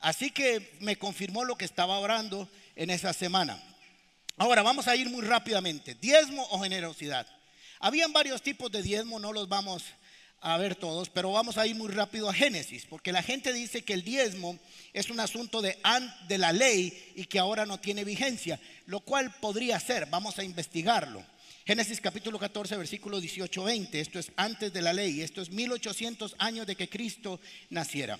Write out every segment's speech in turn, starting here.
Así que me confirmó lo que estaba orando en esa semana. Ahora vamos a ir muy rápidamente. Diezmo o generosidad. Habían varios tipos de diezmo, no los vamos a ver todos, pero vamos a ir muy rápido a Génesis, porque la gente dice que el diezmo es un asunto de, de la ley y que ahora no tiene vigencia, lo cual podría ser, vamos a investigarlo. Génesis capítulo 14, versículo 18, 20, esto es antes de la ley, esto es 1800 años de que Cristo naciera.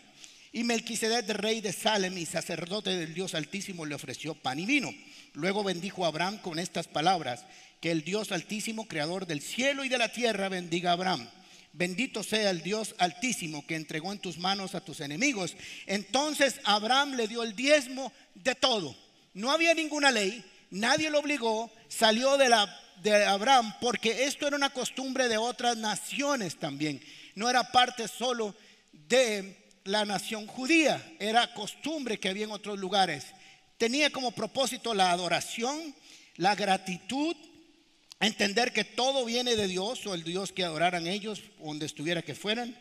Y Melquisedec, rey de Salem y sacerdote del Dios Altísimo, le ofreció pan y vino. Luego bendijo a Abraham con estas palabras, que el Dios Altísimo, creador del cielo y de la tierra, bendiga a Abraham Bendito sea el Dios altísimo que entregó en tus manos a tus enemigos. Entonces Abraham le dio el diezmo de todo. No había ninguna ley, nadie lo obligó, salió de, la, de Abraham porque esto era una costumbre de otras naciones también. No era parte solo de la nación judía, era costumbre que había en otros lugares. Tenía como propósito la adoración, la gratitud entender que todo viene de Dios o el Dios que adoraran ellos, donde estuviera que fueran,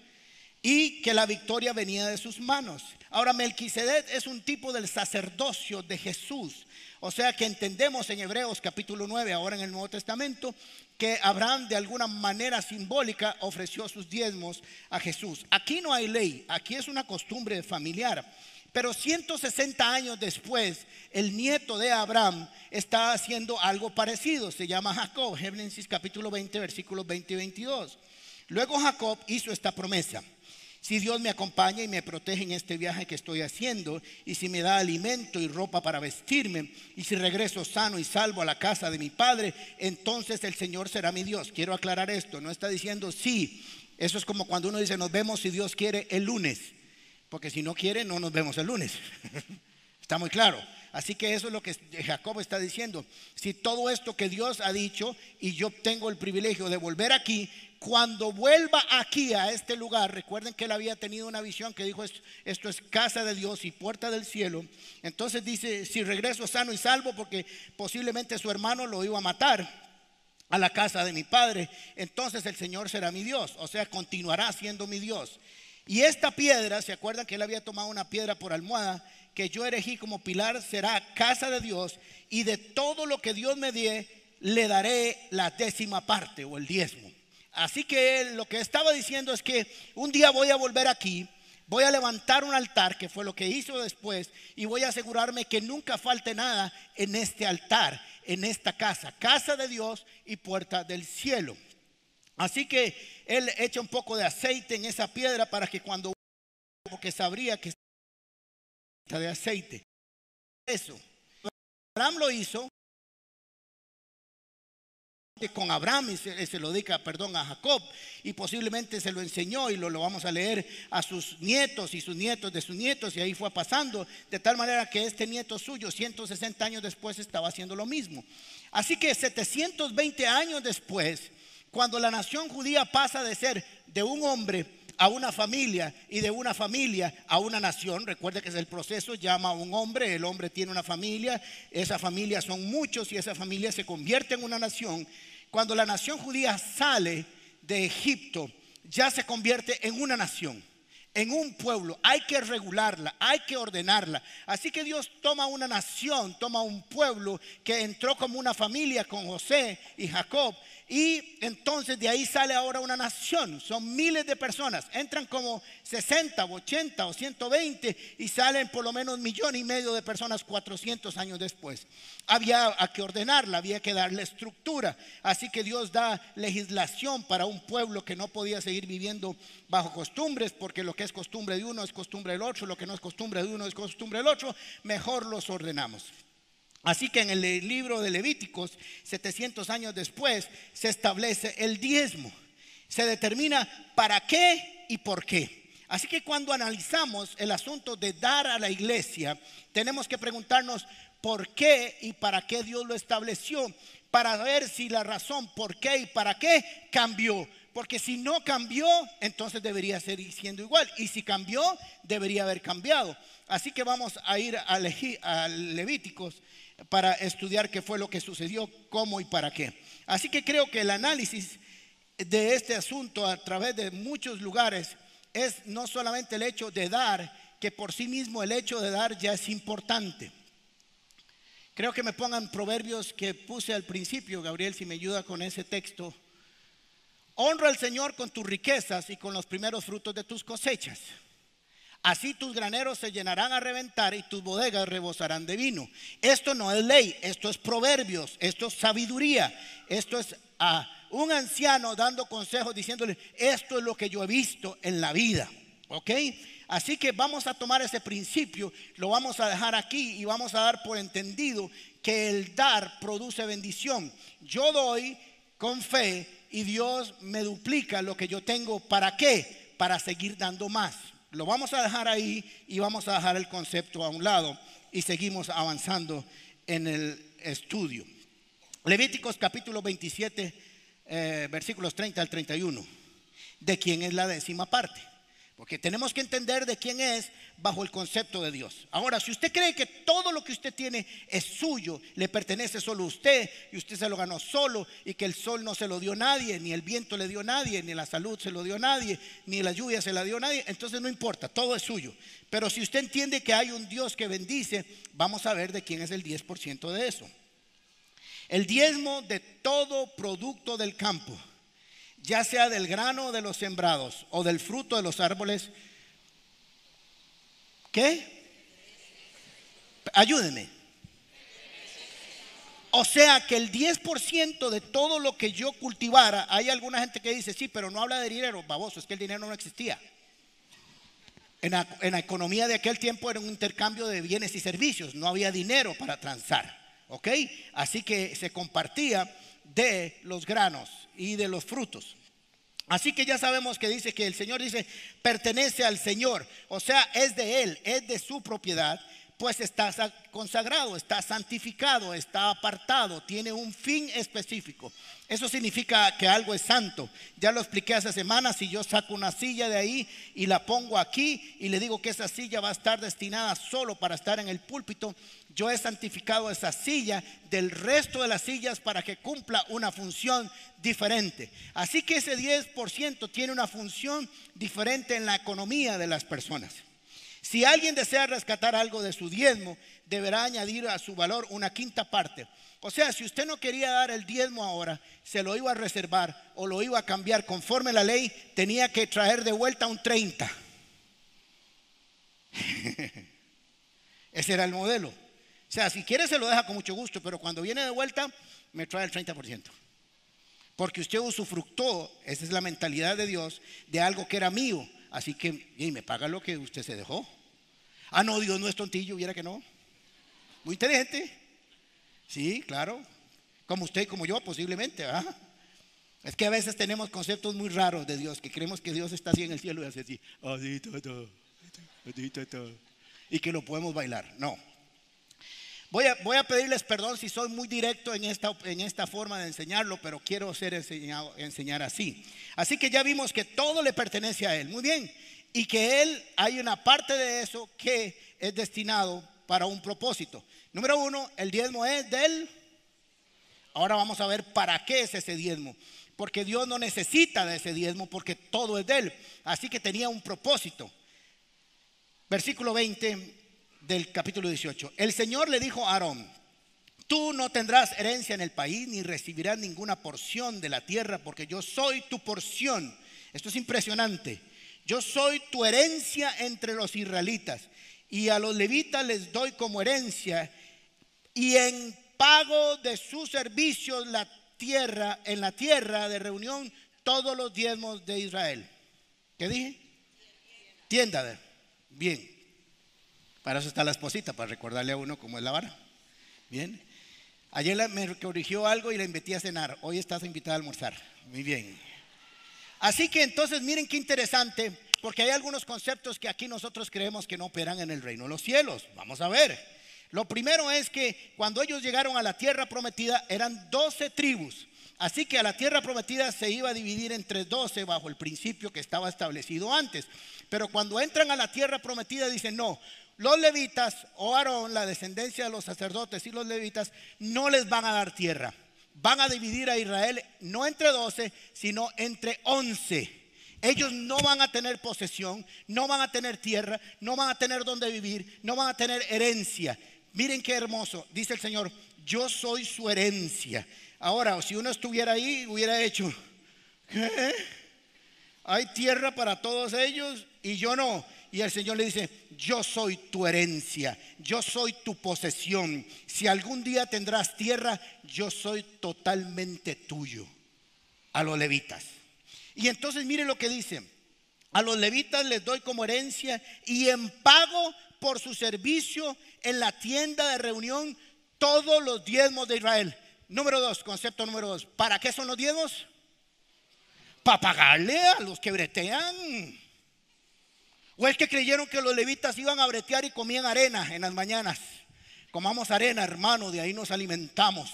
y que la victoria venía de sus manos. Ahora, Melquisedec es un tipo del sacerdocio de Jesús. O sea que entendemos en Hebreos capítulo 9, ahora en el Nuevo Testamento, que Abraham de alguna manera simbólica ofreció sus diezmos a Jesús. Aquí no hay ley, aquí es una costumbre familiar. Pero 160 años después, el nieto de Abraham está haciendo algo parecido. Se llama Jacob, Génesis capítulo 20, versículos 20 y 22. Luego Jacob hizo esta promesa. Si Dios me acompaña y me protege en este viaje que estoy haciendo, y si me da alimento y ropa para vestirme, y si regreso sano y salvo a la casa de mi padre, entonces el Señor será mi Dios. Quiero aclarar esto, no está diciendo sí. Eso es como cuando uno dice, nos vemos si Dios quiere el lunes. Porque si no quiere, no nos vemos el lunes. Está muy claro. Así que eso es lo que Jacob está diciendo. Si todo esto que Dios ha dicho y yo tengo el privilegio de volver aquí, cuando vuelva aquí a este lugar, recuerden que él había tenido una visión que dijo esto es casa de Dios y puerta del cielo. Entonces dice, si regreso sano y salvo, porque posiblemente su hermano lo iba a matar a la casa de mi padre, entonces el Señor será mi Dios, o sea, continuará siendo mi Dios. Y esta piedra, ¿se acuerdan que él había tomado una piedra por almohada? Que yo elegí como pilar será casa de Dios y de todo lo que Dios me dé, le daré la décima parte o el diezmo. Así que él lo que estaba diciendo es que un día voy a volver aquí, voy a levantar un altar, que fue lo que hizo después, y voy a asegurarme que nunca falte nada en este altar, en esta casa, casa de Dios y puerta del cielo. Así que él echa un poco de aceite en esa piedra para que cuando porque sabría que está de aceite. Eso. Abraham lo hizo con Abraham y se, lo dedica, perdón, a Jacob y posiblemente se lo enseñó y lo, lo vamos a leer a sus nietos y sus nietos de sus nietos y ahí fue pasando de tal manera que este nieto suyo 160 años después estaba haciendo lo mismo. Así que 720 años después cuando la nación judía pasa de ser de un hombre a una familia y de una familia a una nación, recuerde que es el proceso, llama a un hombre, el hombre tiene una familia, esa familia son muchos y esa familia se convierte en una nación. Cuando la nación judía sale de Egipto, ya se convierte en una nación en un pueblo, hay que regularla, hay que ordenarla. Así que Dios toma una nación, toma un pueblo que entró como una familia con José y Jacob y entonces de ahí sale ahora una nación. Son miles de personas. Entran como 60, 80 o 120 y salen por lo menos un millón y medio de personas 400 años después. Había que ordenarla, había que darle estructura. Así que Dios da legislación para un pueblo que no podía seguir viviendo bajo costumbres, porque lo que es costumbre de uno es costumbre del otro, lo que no es costumbre de uno es costumbre del otro. Mejor los ordenamos. Así que en el libro de Levíticos, 700 años después, se establece el diezmo. Se determina para qué y por qué. Así que cuando analizamos el asunto de dar a la iglesia, tenemos que preguntarnos por qué y para qué Dios lo estableció, para ver si la razón por qué y para qué cambió. Porque si no cambió, entonces debería seguir siendo igual. Y si cambió, debería haber cambiado. Así que vamos a ir a, Levíticos para estudiar qué fue lo que sucedió, cómo y para qué. Así que creo que el análisis de este asunto a través de muchos lugares es no solamente el hecho de dar que por sí mismo el hecho de dar ya es importante. Creo que me pongan proverbios que puse al principio, Gabriel, si me ayuda con ese texto. Honra al Señor con tus riquezas y con los primeros frutos de tus cosechas. Así tus graneros se llenarán a reventar y tus bodegas rebosarán de vino. Esto no es ley, esto es proverbios, esto es sabiduría, esto es a un anciano dando consejos diciéndole, esto es lo que yo he visto en la vida. ¿Ok? Así que vamos a tomar ese principio, lo vamos a dejar aquí y vamos a dar por entendido que el dar produce bendición. Yo doy con fe y Dios me duplica lo que yo tengo. ¿Para qué? Para seguir dando más. Lo vamos a dejar ahí y vamos a dejar el concepto a un lado y seguimos avanzando en el estudio. Levíticos capítulo 27, eh, versículos 30 al 31. ¿De quién es la décima parte? Porque tenemos que entender de quién es bajo el concepto de Dios. Ahora, si usted cree que todo lo que usted tiene es suyo, le pertenece solo a usted y usted se lo ganó solo y que el sol no se lo dio nadie, ni el viento le dio nadie, ni la salud se lo dio nadie, ni la lluvia se la dio nadie, entonces no importa, todo es suyo. Pero si usted entiende que hay un Dios que bendice, vamos a ver de quién es el 10% de eso. El diezmo de todo producto del campo ya sea del grano de los sembrados o del fruto de los árboles, ¿qué? Ayúdenme. O sea que el 10% de todo lo que yo cultivara, hay alguna gente que dice, sí, pero no habla de dinero, baboso, es que el dinero no existía. En la, economía de aquel tiempo era un intercambio de bienes y servicios, no había dinero para transar, ¿ok? Así que se compartía de los granos y de los frutos. Así que ya sabemos que dice que el Señor dice, pertenece al Señor, o sea, es de Él, es de su propiedad, pues está consagrado, está santificado, está apartado, tiene un fin específico. Eso significa que algo es santo. Ya lo expliqué hace semanas, si yo saco una silla de ahí y la pongo aquí y le digo que esa silla va a estar destinada solo para estar en el púlpito, yo he santificado esa silla del resto de las sillas para que cumpla una función diferente. Así que ese 10% tiene una función diferente en la economía de las personas. Si alguien desea rescatar algo de su diezmo, deberá añadir a su valor una quinta parte. O sea, si usted no quería dar el diezmo ahora, se lo iba a reservar o lo iba a cambiar conforme la ley, tenía que traer de vuelta un 30. Ese era el modelo. O sea, si quiere se lo deja con mucho gusto, pero cuando viene de vuelta, me trae el 30%. Porque usted usufructó, esa es la mentalidad de Dios, de algo que era mío. Así que, y me paga lo que usted se dejó. Ah, no, Dios no es tontillo, viera que no. Muy inteligente. Sí, claro. Como usted como yo, posiblemente. Es que a veces tenemos conceptos muy raros de Dios, que creemos que Dios está así en el cielo y hace así, y que lo podemos bailar. No. Voy a, voy a, pedirles perdón si soy muy directo en esta, en esta forma de enseñarlo, pero quiero ser enseñado, enseñar así. Así que ya vimos que todo le pertenece a Él. Muy bien. Y que Él hay una parte de eso que es destinado para un propósito. Número uno, el diezmo es del. Ahora vamos a ver para qué es ese diezmo. Porque Dios no necesita de ese diezmo porque todo es de Él. Así que tenía un propósito. Versículo 20 del capítulo 18. El Señor le dijo a Aarón, tú no tendrás herencia en el país ni recibirás ninguna porción de la tierra porque yo soy tu porción. Esto es impresionante. Yo soy tu herencia entre los israelitas y a los levitas les doy como herencia y en pago de sus servicios la tierra, en la tierra de reunión, todos los diezmos de Israel. ¿Qué dije? Tienda. Bien. Para eso está la esposita, para recordarle a uno cómo es la vara. Bien. Ayer me corrigió algo y la invité a cenar. Hoy estás invitada a almorzar. Muy bien. Así que entonces miren qué interesante, porque hay algunos conceptos que aquí nosotros creemos que no operan en el reino de los cielos. Vamos a ver. Lo primero es que cuando ellos llegaron a la tierra prometida eran 12 tribus. Así que a la tierra prometida se iba a dividir entre 12 bajo el principio que estaba establecido antes. Pero cuando entran a la tierra prometida dicen, no, los levitas o Aarón, la descendencia de los sacerdotes y los levitas, no les van a dar tierra. Van a dividir a Israel no entre 12, sino entre 11. Ellos no van a tener posesión, no van a tener tierra, no van a tener donde vivir, no van a tener herencia. Miren qué hermoso, dice el Señor, yo soy su herencia. Ahora, si uno estuviera ahí, hubiera hecho, ¿qué? Hay tierra para todos ellos y yo no. Y el Señor le dice, yo soy tu herencia, yo soy tu posesión. Si algún día tendrás tierra, yo soy totalmente tuyo. A los levitas. Y entonces mire lo que dice. A los levitas les doy como herencia y en pago por su servicio en la tienda de reunión todos los diezmos de Israel. Número dos, concepto número dos. ¿Para qué son los diezmos? Para pagarle a los que bretean. ¿O es que creyeron que los levitas iban a bretear y comían arena en las mañanas? Comamos arena, hermano, de ahí nos alimentamos.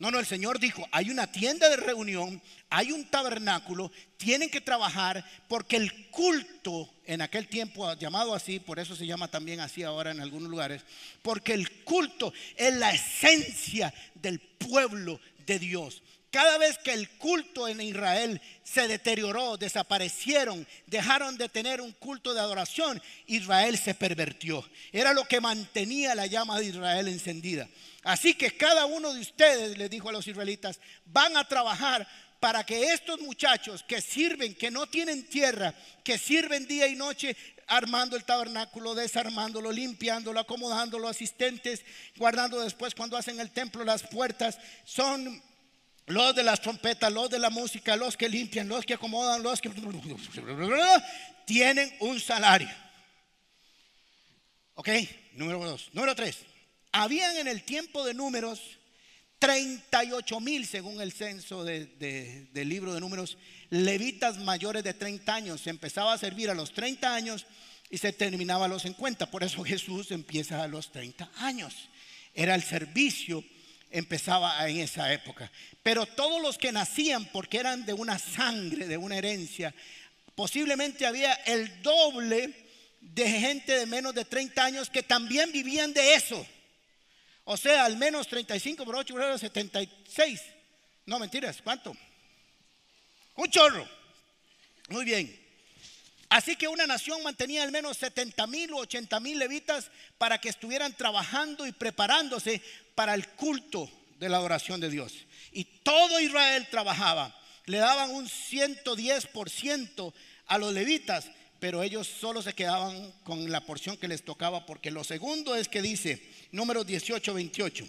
No, no, el Señor dijo, hay una tienda de reunión, hay un tabernáculo, tienen que trabajar porque el culto en aquel tiempo llamado así, por eso se llama también así ahora en algunos lugares, porque el culto es la esencia del pueblo de Dios. Cada vez que el culto en Israel se deterioró, desaparecieron, dejaron de tener un culto de adoración, Israel se pervertió. Era lo que mantenía la llama de Israel encendida. Así que cada uno de ustedes, le dijo a los israelitas, van a trabajar para que estos muchachos que sirven, que no tienen tierra, que sirven día y noche armando el tabernáculo, desarmándolo, limpiándolo, acomodándolo, asistentes, guardando después cuando hacen el templo las puertas, son los de las trompetas, los de la música, los que limpian, los que acomodan, los que... Tienen un salario. ¿Ok? Número dos. Número tres. Habían en el tiempo de números 38 mil, según el censo del libro de números, levitas mayores de 30 años. Se empezaba a servir a los 30 años y se terminaba a los 50. Por eso Jesús empieza a los 30 años. Era el servicio empezaba en esa época. Pero todos los que nacían porque eran de una sangre, de una herencia, posiblemente había el doble de gente de menos de 30 años que también vivían de eso. O sea, al menos 35 por 8 por 76. No, mentiras, ¿cuánto? Un chorro. Muy bien. Así que una nación mantenía al menos 70 mil o 80 mil levitas para que estuvieran trabajando y preparándose para el culto de la adoración de Dios. Y todo Israel trabajaba. Le daban un 110% a los levitas, pero ellos solo se quedaban con la porción que les tocaba, porque lo segundo es que dice, número 18, 28.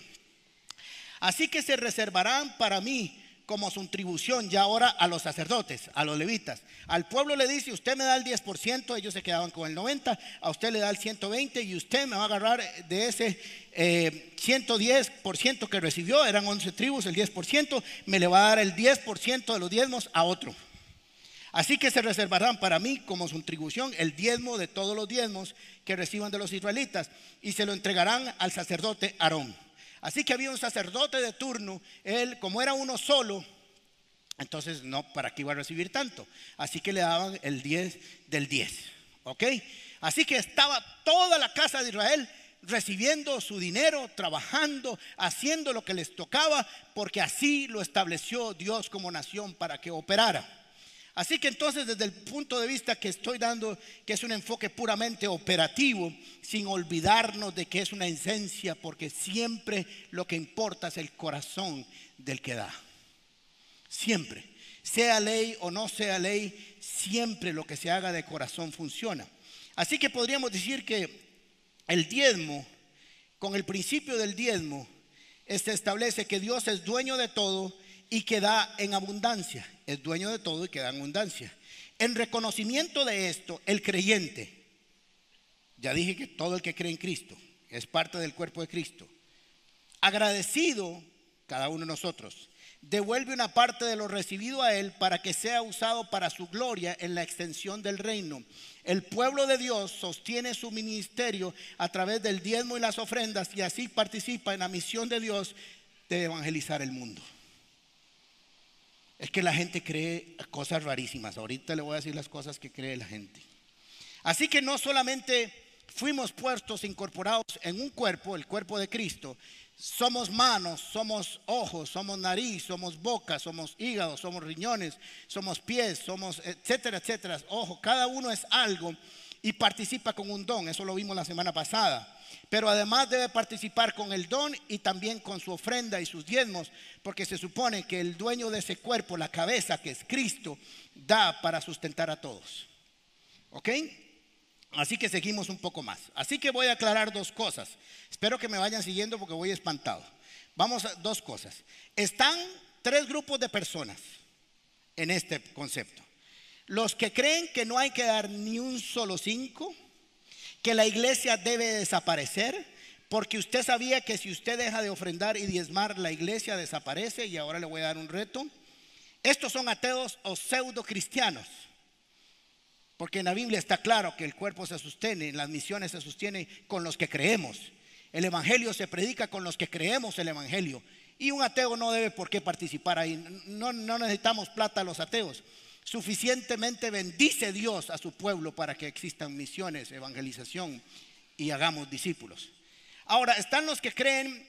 Así que se reservarán para mí como su contribución ya ahora a los sacerdotes, a los levitas. Al pueblo le dice, usted me da el 10%, ellos se quedaban con el 90%, a usted le da el 120% y usted me va a agarrar de ese 110% eh, que recibió, eran 11 tribus, el 10%, me le va a dar el 10% de los diezmos a otro. Así que se reservarán para mí como su contribución el diezmo de todos los diezmos que reciban de los israelitas y se lo entregarán al sacerdote Aarón. Así que había un sacerdote de turno, él como era uno solo, entonces no, ¿para qué iba a recibir tanto? Así que le daban el 10 del 10, ¿ok? Así que estaba toda la casa de Israel recibiendo su dinero, trabajando, haciendo lo que les tocaba, porque así lo estableció Dios como nación para que operara. Así que entonces desde el punto de vista que estoy dando, que es un enfoque puramente operativo, sin olvidarnos de que es una esencia, porque siempre lo que importa es el corazón del que da. Siempre. Sea ley o no sea ley, siempre lo que se haga de corazón funciona. Así que podríamos decir que el diezmo, con el principio del diezmo, se establece que Dios es dueño de todo y que da en abundancia. Es dueño de todo y que da en abundancia. En reconocimiento de esto, el creyente, ya dije que todo el que cree en Cristo es parte del cuerpo de Cristo, agradecido cada uno de nosotros, devuelve una parte de lo recibido a Él para que sea usado para su gloria en la extensión del reino. El pueblo de Dios sostiene su ministerio a través del diezmo y las ofrendas y así participa en la misión de Dios de evangelizar el mundo. Es que la gente cree cosas rarísimas. Ahorita le voy a decir las cosas que cree la gente. Así que no solamente fuimos puestos, incorporados en un cuerpo, el cuerpo de Cristo. Somos manos, somos ojos, somos nariz, somos boca, somos hígado, somos riñones, somos pies, somos etcétera, etcétera. Ojo, cada uno es algo y participa con un don. Eso lo vimos la semana pasada. Pero además debe participar con el don y también con su ofrenda y sus diezmos, porque se supone que el dueño de ese cuerpo, la cabeza que es Cristo, da para sustentar a todos. ¿Ok? Así que seguimos un poco más. Así que voy a aclarar dos cosas. Espero que me vayan siguiendo porque voy espantado. Vamos a dos cosas. Están tres grupos de personas en este concepto. Los que creen que no hay que dar ni un solo cinco, que la iglesia debe desaparecer, porque usted sabía que si usted deja de ofrendar y diezmar, la iglesia desaparece, y ahora le voy a dar un reto. Estos son ateos o pseudo cristianos. Porque en la Biblia está claro que el cuerpo se sostiene, las misiones se sostienen con los que creemos. El Evangelio se predica con los que creemos el Evangelio. Y un ateo no debe por qué participar ahí. No, no necesitamos plata a los ateos. Suficientemente bendice Dios a su pueblo para que existan misiones, evangelización y hagamos discípulos. Ahora, están los que creen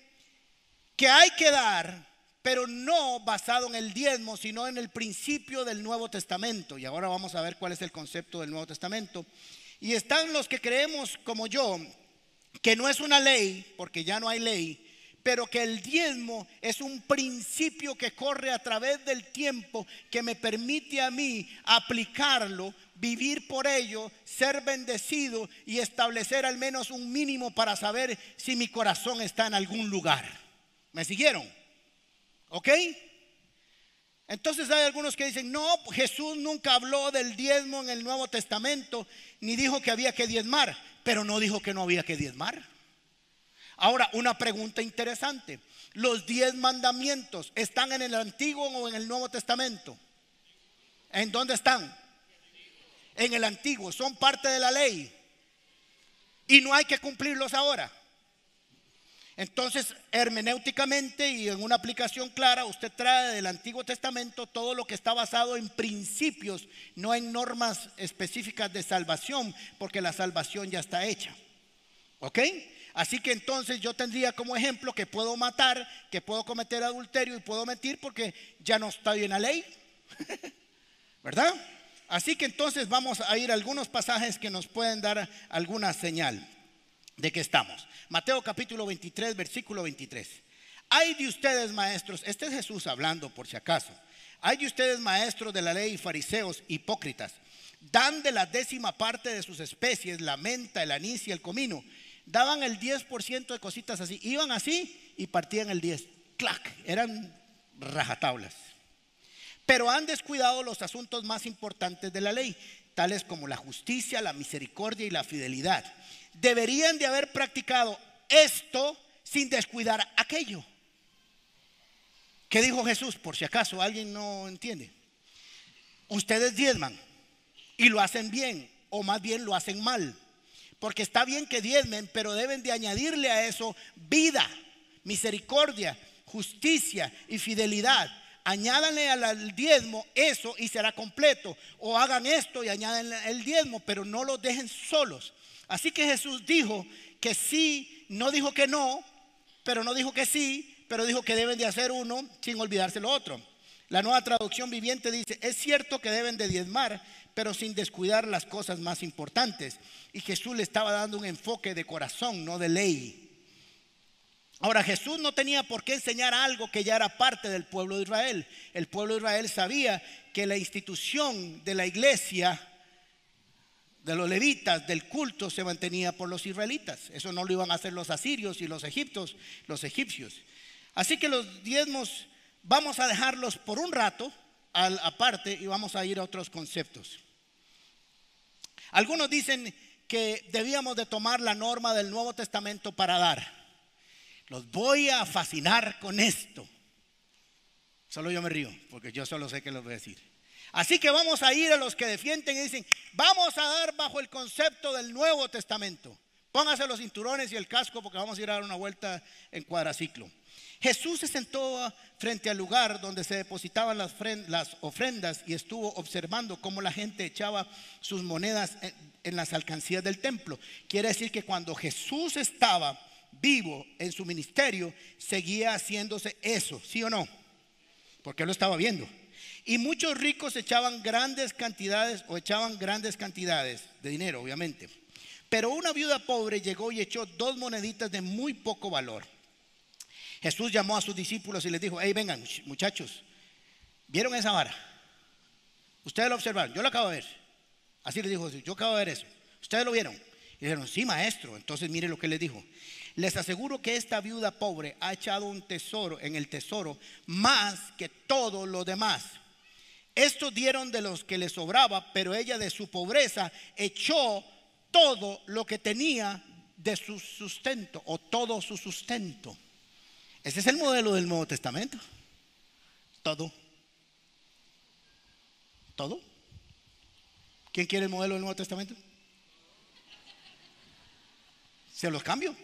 que hay que dar, pero no basado en el diezmo, sino en el principio del Nuevo Testamento. Y ahora vamos a ver cuál es el concepto del Nuevo Testamento. Y están los que creemos, como yo, que no es una ley, porque ya no hay ley, pero que el diezmo es un principio que corre a través del tiempo que me permite a mí aplicarlo, vivir por ello, ser bendecido y establecer al menos un mínimo para saber si mi corazón está en algún lugar. ¿Me siguieron? ¿Ok? Entonces hay algunos que dicen, no, Jesús nunca habló del diezmo en el Nuevo Testamento, ni dijo que había que diezmar, pero no dijo que no había que diezmar. Ahora, una pregunta interesante. ¿Los diez mandamientos están en el Antiguo o en el Nuevo Testamento? ¿En dónde están? En el Antiguo. Son parte de la ley. Y no hay que cumplirlos ahora. Entonces, hermenéuticamente y en una aplicación clara, usted trae del Antiguo Testamento todo lo que está basado en principios, no en normas específicas de salvación, porque la salvación ya está hecha. ¿Ok? Así que entonces yo tendría como ejemplo que puedo matar, que puedo cometer adulterio y puedo mentir porque ya no está bien la ley. ¿Verdad? Así que entonces vamos a ir a algunos pasajes que nos pueden dar alguna señal de que estamos. Mateo capítulo 23, versículo 23. Hay de ustedes maestros, este es Jesús hablando por si acaso. Hay de ustedes maestros de la ley, fariseos, hipócritas. Dan de la décima parte de sus especies la menta, el anís y el comino daban el 10% de cositas así. Iban así y partían el 10. ¡Clac! Eran rajatablas. Pero han descuidado los asuntos más importantes de la ley, tales como la justicia, la misericordia y la fidelidad. Deberían de haber practicado esto sin descuidar aquello. ¿Qué dijo Jesús? Por si acaso alguien no entiende. Ustedes diezman y lo hacen bien, o más bien lo hacen mal. Porque está bien que diezmen, pero deben de añadirle a eso vida, misericordia, justicia y fidelidad. Añádanle al diezmo eso y será completo. O hagan esto y añaden el diezmo, pero no los dejen solos. Así que Jesús dijo que sí, no dijo que no, pero no dijo que sí, pero dijo que deben de hacer uno sin olvidarse lo otro. La nueva traducción viviente dice, es cierto que deben de diezmar, pero sin descuidar las cosas más importantes. Y Jesús le estaba dando un enfoque de corazón, no de ley. Ahora Jesús no tenía por qué enseñar algo que ya era parte del pueblo de Israel. El pueblo de Israel sabía que la institución de la iglesia, de los levitas, del culto, se mantenía por los israelitas. Eso no lo iban a hacer los asirios y los egiptos, los egipcios. Así que los diezmos vamos a dejarlos por un rato aparte y vamos a ir a otros conceptos. Algunos dicen que debíamos de tomar la norma del Nuevo Testamento para dar. Los voy a fascinar con esto. Solo yo me río, porque yo solo sé que lo voy a decir. Así que vamos a ir a los que defienden y dicen, vamos a dar bajo el concepto del Nuevo Testamento. Póngase los cinturones y el casco porque vamos a ir a dar una vuelta en cuadraciclo. Jesús se sentó frente al lugar donde se depositaban las, ofrendas y estuvo observando cómo la gente echaba sus monedas en las alcancías del templo. Quiere decir que cuando Jesús estaba vivo en su ministerio, seguía haciéndose eso, ¿sí o no? Porque él lo estaba viendo. Y muchos ricos echaban grandes cantidades o echaban grandes cantidades de dinero, obviamente. Pero una viuda pobre llegó y echó dos moneditas de muy poco valor. Jesús llamó a sus discípulos y les dijo, hey, vengan muchachos, ¿vieron esa vara? Ustedes lo observaron, yo lo acabo de ver. Así les dijo yo acabo de ver eso. ¿Ustedes lo vieron? Y dijeron, sí, maestro. Entonces mire lo que les dijo. Les aseguro que esta viuda pobre ha echado un tesoro en el tesoro más que todo lo demás estos dieron de los que les sobraba, pero ella de su pobreza echó todo lo que tenía de su sustento o todo su sustento. Ese es el modelo del Nuevo Testamento. Todo. Todo. ¿Quién quiere el modelo del Nuevo Testamento? Se los cambio.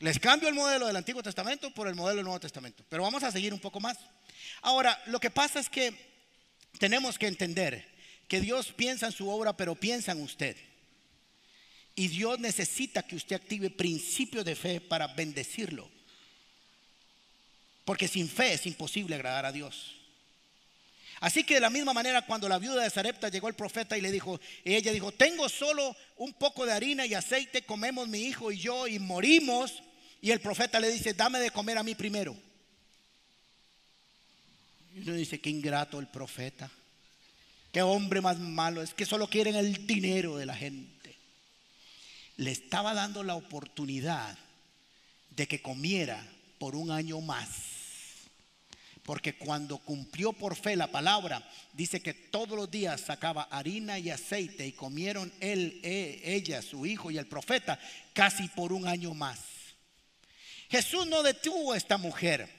Les cambio el modelo del Antiguo Testamento por el modelo del Nuevo Testamento. Pero vamos a seguir un poco más. Ahora, lo que pasa es que tenemos que entender que Dios piensa en su obra, pero piensa en usted. Y Dios necesita que usted active principios de fe para bendecirlo. Porque sin fe es imposible agradar a Dios. Así que de la misma manera cuando la viuda de Sarepta llegó el profeta y le dijo, y ella dijo, tengo solo un poco de harina y aceite, comemos mi hijo y yo y morimos. Y el profeta le dice, dame de comer a mí primero. Y uno dice, qué ingrato el profeta. Qué hombre más malo. Es que solo quieren el dinero de la gente. Le estaba dando la oportunidad de que comiera por un año más. Porque cuando cumplió por fe la palabra, dice que todos los días sacaba harina y aceite y comieron él, e, ella, su hijo y el profeta casi por un año más. Jesús no detuvo a esta mujer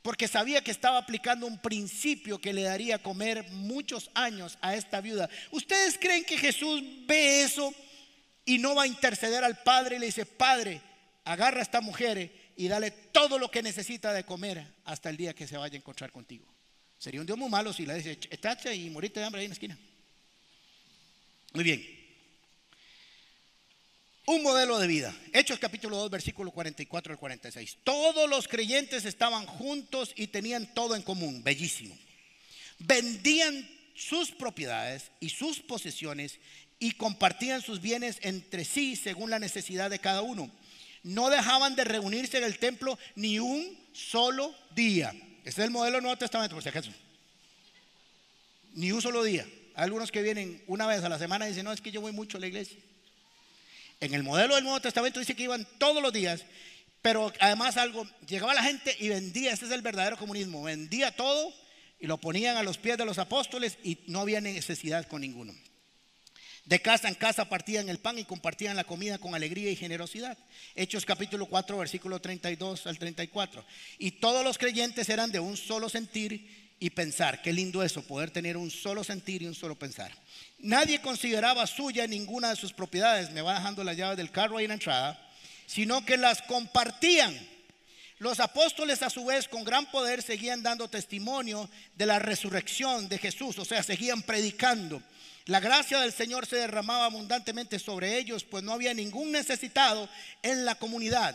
porque sabía que estaba aplicando un principio que le daría a comer muchos años a esta viuda. ¿Ustedes creen que Jesús ve eso y no va a interceder al Padre y le dice, Padre, agarra a esta mujer y dale todo lo que necesita de comer hasta el día que se vaya a encontrar contigo? Sería un Dios muy malo si le dice, y morite de hambre ahí en la esquina. Muy bien. Un modelo de vida. Hechos capítulo 2, versículo 44 al 46. Todos los creyentes estaban juntos y tenían todo en común. Bellísimo. Vendían sus propiedades y sus posesiones y compartían sus bienes entre sí según la necesidad de cada uno. No dejaban de reunirse en el templo ni un solo día. Este es el modelo del Nuevo Testamento, por si acaso. Ni un solo día. Hay algunos que vienen una vez a la semana y dicen, no, es que yo voy mucho a la iglesia. En el modelo del Nuevo Testamento dice que iban todos los días, pero además algo, llegaba la gente y vendía, este es el verdadero comunismo, vendía todo y lo ponían a los pies de los apóstoles y no había necesidad con ninguno. De casa en casa partían el pan y compartían la comida con alegría y generosidad. Hechos capítulo 4, versículo 32 al 34. Y todos los creyentes eran de un solo sentir y pensar. Qué lindo eso, poder tener un solo sentir y un solo pensar. Nadie consideraba suya ninguna de sus propiedades, me va dejando la llave del carro ahí en la entrada, sino que las compartían. Los apóstoles a su vez con gran poder seguían dando testimonio de la resurrección de Jesús, o sea, seguían predicando. La gracia del Señor se derramaba abundantemente sobre ellos, pues no había ningún necesitado en la comunidad.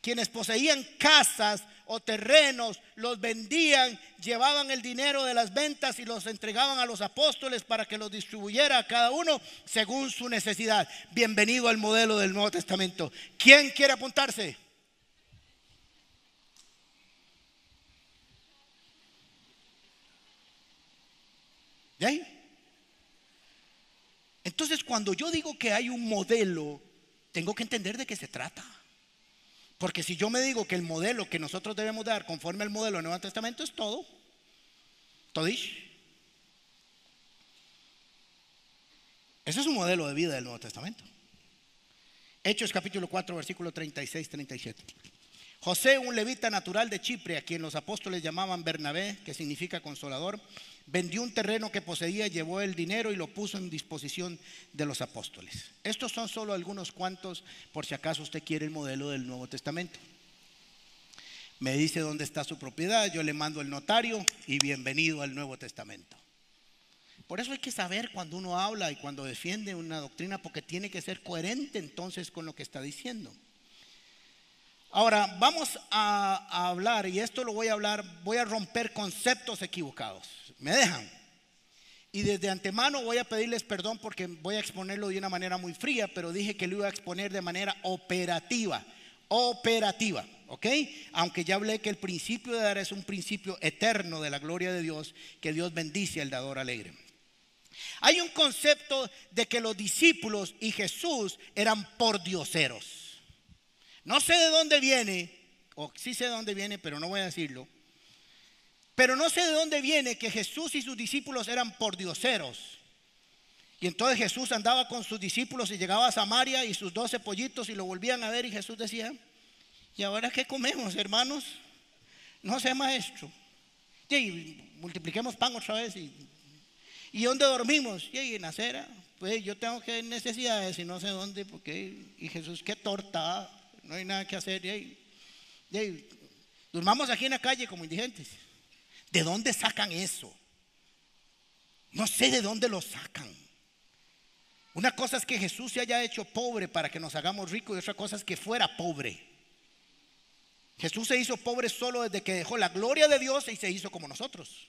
Quienes poseían casas o terrenos, los vendían, llevaban el dinero de las ventas y los entregaban a los apóstoles para que los distribuyera a cada uno según su necesidad. Bienvenido al modelo del Nuevo Testamento. ¿Quién quiere apuntarse? ¿De ahí? Entonces, cuando yo digo que hay un modelo, tengo que entender de qué se trata. Porque si yo me digo que el modelo que nosotros debemos dar conforme al modelo del Nuevo Testamento es todo, todish. Ese es un modelo de vida del Nuevo Testamento. Hechos capítulo 4, versículo 36, 37. José, un levita natural de Chipre, a quien los apóstoles llamaban Bernabé, que significa consolador, vendió un terreno que poseía, llevó el dinero y lo puso en disposición de los apóstoles. Estos son solo algunos cuantos, por si acaso usted quiere el modelo del Nuevo Testamento. Me dice dónde está su propiedad, yo le mando el notario y bienvenido al Nuevo Testamento. Por eso hay que saber cuando uno habla y cuando defiende una doctrina, porque tiene que ser coherente entonces con lo que está diciendo. Ahora, vamos a, hablar, y esto lo voy a hablar, voy a romper conceptos equivocados. ¿Me dejan? Y desde antemano voy a pedirles perdón porque voy a exponerlo de una manera muy fría, pero dije que lo iba a exponer de manera operativa. Operativa, ¿ok? Aunque ya hablé que el principio de dar es un principio eterno de la gloria de Dios, que Dios bendice al dador alegre. Hay un concepto de que los discípulos y Jesús eran por dioseros. No sé de dónde viene, o sí sé de dónde viene, pero no voy a decirlo. Pero no sé de dónde viene que Jesús y sus discípulos eran por dioseros. Y entonces Jesús andaba con sus discípulos y llegaba a Samaria y sus doce pollitos y lo volvían a ver y Jesús decía, ¿y ahora qué comemos, hermanos? No sé, maestro. Y multipliquemos pan otra vez. ¿Y, ¿y dónde dormimos? Y en acera. Pues yo tengo que necesidades y no sé dónde, porque, y Jesús, qué torta no hay nada que hacer. durmamos aquí en la calle como indigentes. ¿De dónde sacan eso? No sé de dónde lo sacan. Una cosa es que Jesús se haya hecho pobre para que nos hagamos ricos y otra cosa es que fuera pobre. Jesús se hizo pobre solo desde que dejó la gloria de Dios y se hizo como nosotros.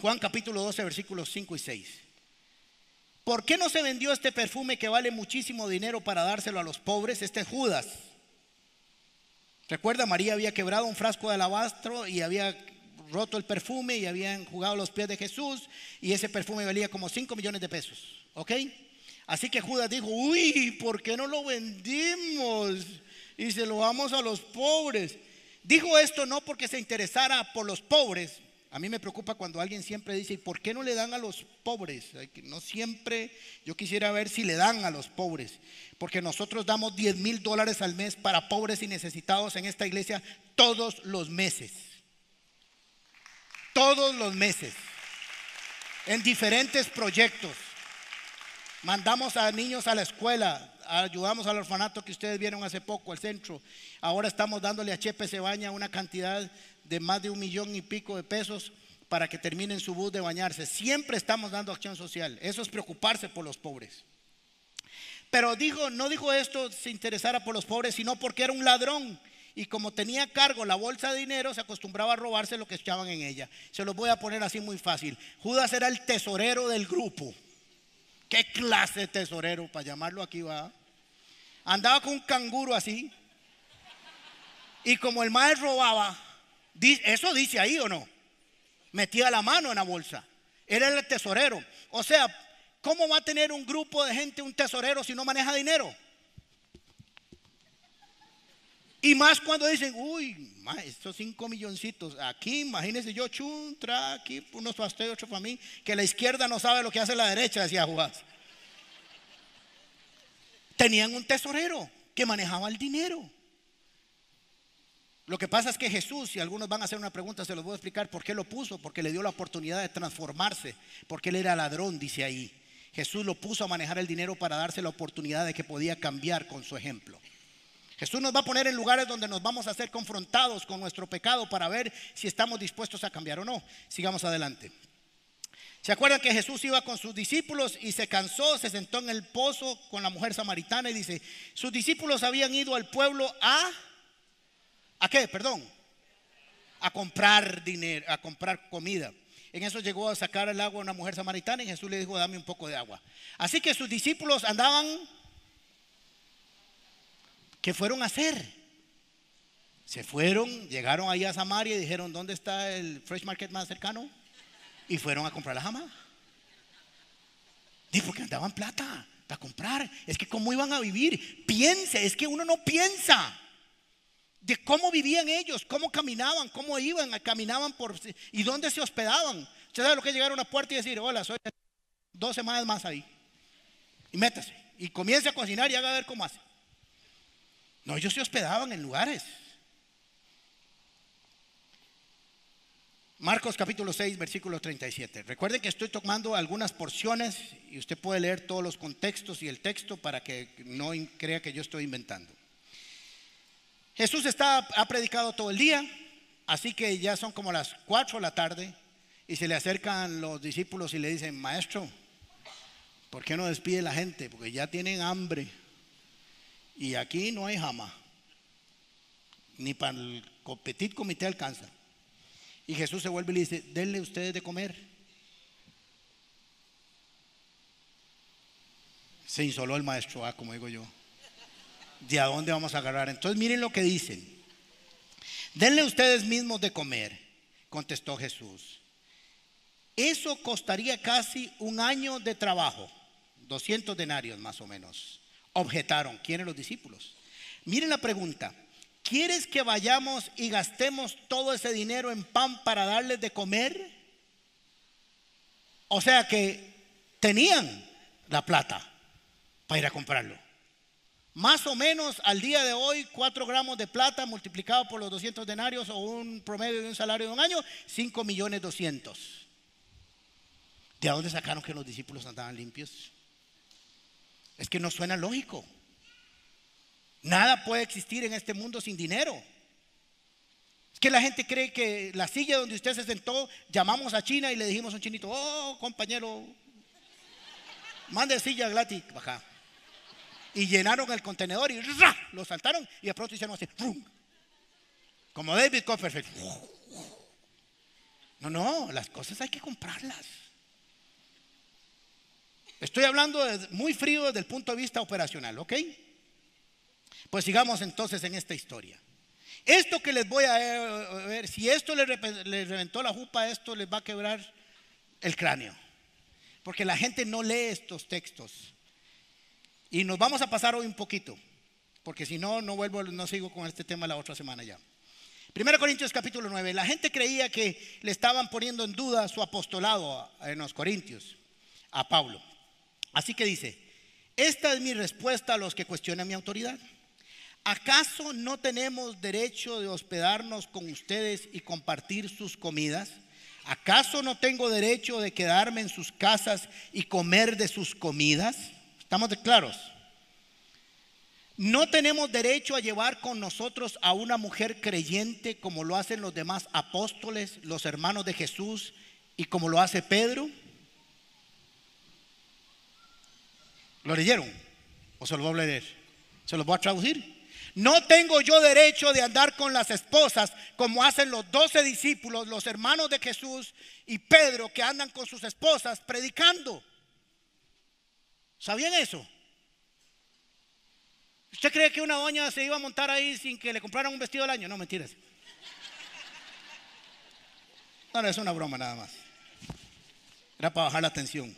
Juan capítulo 12 versículos 5 y 6. ¿Por qué no se vendió este perfume que vale muchísimo dinero para dárselo a los pobres? Este es Judas. Recuerda, María había quebrado un frasco de alabastro y había roto el perfume y habían jugado los pies de Jesús y ese perfume valía como 5 millones de pesos. ¿Ok? Así que Judas dijo, uy, ¿por qué no lo vendimos y se lo damos a los pobres? Dijo esto no porque se interesara por los pobres, a mí me preocupa cuando alguien siempre dice, ¿y por qué no le dan a los pobres? No siempre, yo quisiera ver si le dan a los pobres, porque nosotros damos 10 mil dólares al mes para pobres y necesitados en esta iglesia todos los meses. Todos los meses. En diferentes proyectos. Mandamos a niños a la escuela, ayudamos al orfanato que ustedes vieron hace poco, al centro. Ahora estamos dándole a Chepe Cebaña una cantidad de más de un millón y pico de pesos para que terminen su bus de bañarse. Siempre estamos dando acción social. Eso es preocuparse por los pobres. Pero dijo, no dijo esto se interesara por los pobres, sino porque era un ladrón. Y como tenía cargo la bolsa de dinero, se acostumbraba a robarse lo que echaban en ella. Se lo voy a poner así muy fácil. Judas era el tesorero del grupo. ¿Qué clase de tesorero? Para llamarlo aquí va. Andaba con un canguro así. Y como el maestro robaba, ¿Eso dice ahí o no? Metía la mano en la bolsa. Era el tesorero. O sea, ¿cómo va a tener un grupo de gente un tesorero si no maneja dinero? Y más cuando dicen, uy, estos cinco milloncitos, aquí imagínense yo, chun, tra, aquí unos para usted para mí, que la izquierda no sabe lo que hace la derecha, decía Juan. Tenían un tesorero que manejaba el dinero. Lo que pasa es que Jesús, si algunos van a hacer una pregunta, se los voy a explicar por qué lo puso, porque le dio la oportunidad de transformarse, porque él era ladrón, dice ahí. Jesús lo puso a manejar el dinero para darse la oportunidad de que podía cambiar con su ejemplo. Jesús nos va a poner en lugares donde nos vamos a ser confrontados con nuestro pecado para ver si estamos dispuestos a cambiar o no. Sigamos adelante. ¿Se acuerdan que Jesús iba con sus discípulos y se cansó, se sentó en el pozo con la mujer samaritana y dice, sus discípulos habían ido al pueblo a ¿A qué? Perdón. A comprar dinero, a comprar comida. En eso llegó a sacar el agua una mujer samaritana y Jesús le dijo, dame un poco de agua. Así que sus discípulos andaban, ¿qué fueron a hacer? Se fueron, llegaron ahí a Samaria y dijeron, ¿dónde está el fresh market más cercano? Y fueron a comprar la jama. Dijo porque andaban plata para comprar. Es que cómo iban a vivir. Piense, es que uno no piensa de cómo vivían ellos, cómo caminaban, cómo iban, caminaban por y dónde se hospedaban. Usted sabe lo que es llegar a una puerta y decir, hola, soy dos semanas más ahí. Y métase. Y comience a cocinar y haga ver cómo hace. No, ellos se hospedaban en lugares. Marcos capítulo 6, versículo 37. Recuerden que estoy tomando algunas porciones y usted puede leer todos los contextos y el texto para que no crea que yo estoy inventando. Jesús está, ha predicado todo el día, así que ya son como las 4 de la tarde y se le acercan los discípulos y le dicen, maestro, ¿por qué no despide la gente? Porque ya tienen hambre y aquí no hay jama, ni para el petit comité alcanza. Y Jesús se vuelve y le dice, denle ustedes de comer. Se insoló el maestro A, como digo yo. ¿De a dónde vamos a agarrar? Entonces miren lo que dicen. Denle ustedes mismos de comer, contestó Jesús. Eso costaría casi un año de trabajo, 200 denarios más o menos. Objetaron, ¿quiénes los discípulos? Miren la pregunta. ¿Quieres que vayamos y gastemos todo ese dinero en pan para darles de comer? O sea que tenían la plata para ir a comprarlo. Más o menos al día de hoy, 4 gramos de plata multiplicado por los 200 denarios o un promedio de un salario de un año, 5 millones 200. ¿De dónde sacaron que los discípulos andaban limpios? Es que no suena lógico. Nada puede existir en este mundo sin dinero. Es que la gente cree que la silla donde usted se sentó, llamamos a China y le dijimos a un chinito, oh compañero, mande silla gratis, baja. Y llenaron el contenedor y lo saltaron y de pronto hicieron así, como David Copperfield. No, no, las cosas hay que comprarlas. Estoy hablando muy frío desde el punto de vista operacional, ¿ok? Pues sigamos entonces en esta historia. Esto que les voy a ver, si esto les, reventó la jupa, esto les va a quebrar el cráneo. Porque la gente no lee estos textos. Y nos vamos a pasar hoy un poquito, porque si no, no vuelvo, no sigo con este tema la otra semana ya. Primero Corintios capítulo 9. La gente creía que le estaban poniendo en duda su apostolado en los Corintios, a Pablo. Así que dice, esta es mi respuesta a los que cuestionan mi autoridad. ¿Acaso no tenemos derecho de hospedarnos con ustedes y compartir sus comidas? ¿Acaso no tengo derecho de quedarme en sus casas y comer de sus comidas? ¿Estamos claros? No tenemos derecho a llevar con nosotros a una mujer creyente como lo hacen los demás apóstoles, los hermanos de Jesús y como lo hace Pedro. ¿Lo leyeron? ¿O se lo voy a leer? ¿Se lo voy a traducir? No tengo yo derecho de andar con las esposas como hacen los doce discípulos, los hermanos de Jesús y Pedro que andan con sus esposas predicando. ¿Sabían eso? ¿Usted cree que una doña se iba a montar ahí sin que le compraran un vestido al año? No, mentiras. No, no, es una broma nada más. Era para bajar la tensión.